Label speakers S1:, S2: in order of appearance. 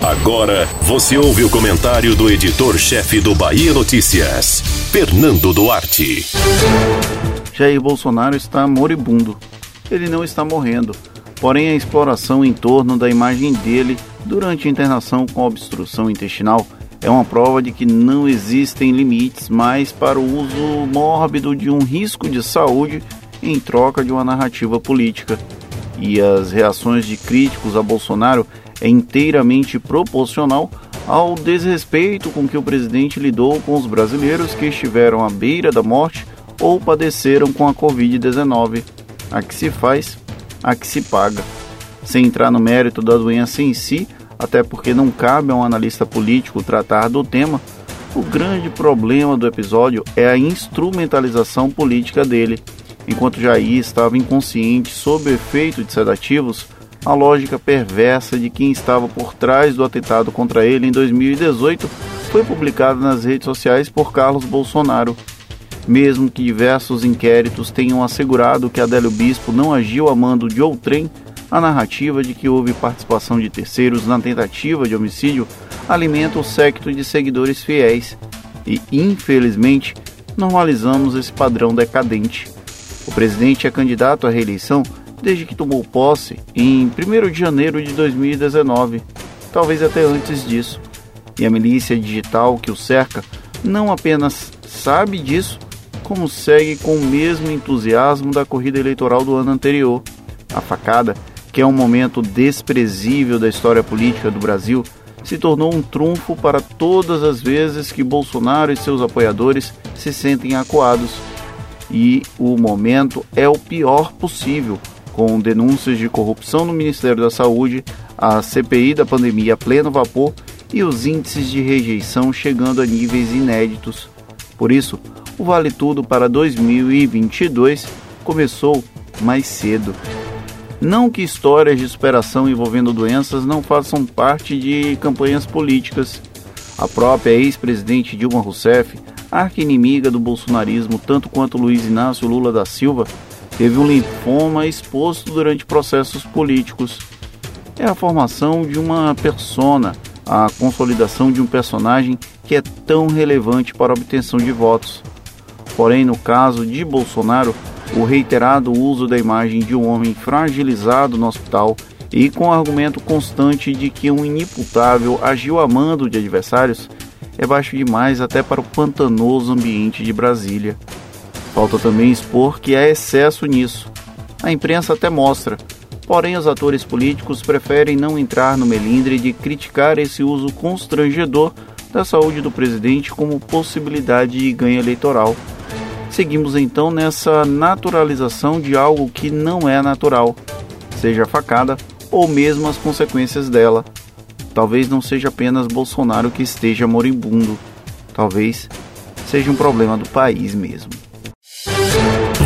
S1: Agora você ouve o comentário do editor-chefe do Bahia Notícias, Fernando Duarte.
S2: Jair Bolsonaro está moribundo. Ele não está morrendo, porém a exploração em torno da imagem dele durante a internação com obstrução intestinal é uma prova de que não existem limites mais para o uso mórbido de um risco de saúde em troca de uma narrativa política. E as reações de críticos a Bolsonaro é inteiramente proporcional ao desrespeito com que o presidente lidou com os brasileiros que estiveram à beira da morte ou padeceram com a Covid-19. A que se faz, a que se paga. Sem entrar no mérito da doença em si, até porque não cabe a um analista político tratar do tema, o grande problema do episódio é a instrumentalização política dele. Enquanto Jair estava inconsciente sob efeito de sedativos, a lógica perversa de quem estava por trás do atentado contra ele em 2018 foi publicada nas redes sociais por Carlos Bolsonaro. Mesmo que diversos inquéritos tenham assegurado que Adélio Bispo não agiu a mando de outrem, a narrativa de que houve participação de terceiros na tentativa de homicídio alimenta o séquito de seguidores fiéis e, infelizmente, normalizamos esse padrão decadente. O presidente é candidato à reeleição desde que tomou posse em 1 de janeiro de 2019, talvez até antes disso. E a milícia digital que o cerca não apenas sabe disso, como segue com o mesmo entusiasmo da corrida eleitoral do ano anterior. A facada que é um momento desprezível da história política do Brasil, se tornou um trunfo para todas as vezes que Bolsonaro e seus apoiadores se sentem acuados. E o momento é o pior possível, com denúncias de corrupção no Ministério da Saúde, a CPI da pandemia a pleno vapor e os índices de rejeição chegando a níveis inéditos. Por isso, o Vale Tudo para 2022 começou mais cedo. Não que histórias de superação envolvendo doenças não façam parte de campanhas políticas. A própria ex-presidente Dilma Rousseff, arqui-inimiga do bolsonarismo tanto quanto Luiz Inácio Lula da Silva, teve um linfoma exposto durante processos políticos. É a formação de uma persona, a consolidação de um personagem que é tão relevante para a obtenção de votos. Porém, no caso de Bolsonaro, o reiterado uso da imagem de um homem fragilizado no hospital e com o argumento constante de que um inimputável agiu a mando de adversários é baixo demais até para o pantanoso ambiente de Brasília. Falta também expor que há excesso nisso. A imprensa até mostra, porém os atores políticos preferem não entrar no melindre de criticar esse uso constrangedor da saúde do presidente como possibilidade de ganho eleitoral. Seguimos então nessa naturalização de algo que não é natural, seja a facada ou mesmo as consequências dela. Talvez não seja apenas Bolsonaro que esteja moribundo, talvez seja um problema do país mesmo.